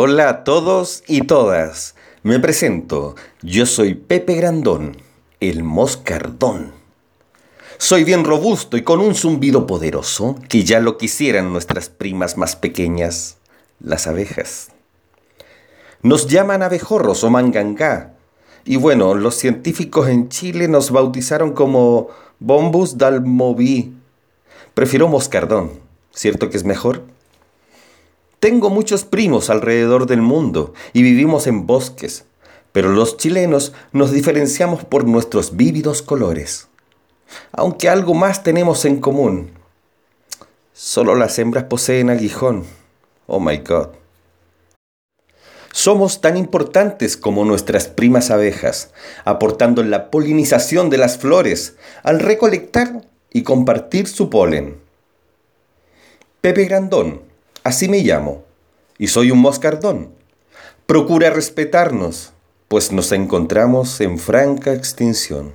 Hola a todos y todas. Me presento. Yo soy Pepe Grandón, el moscardón. Soy bien robusto y con un zumbido poderoso que ya lo quisieran nuestras primas más pequeñas, las abejas. Nos llaman abejorros o mangangá. Y bueno, los científicos en Chile nos bautizaron como Bombus dalmoví. Prefiero moscardón. ¿Cierto que es mejor? Tengo muchos primos alrededor del mundo y vivimos en bosques, pero los chilenos nos diferenciamos por nuestros vívidos colores. Aunque algo más tenemos en común. Solo las hembras poseen aguijón. Oh my god. Somos tan importantes como nuestras primas abejas, aportando la polinización de las flores al recolectar y compartir su polen. Pepe Grandón Así me llamo, y soy un moscardón. Procura respetarnos, pues nos encontramos en franca extinción.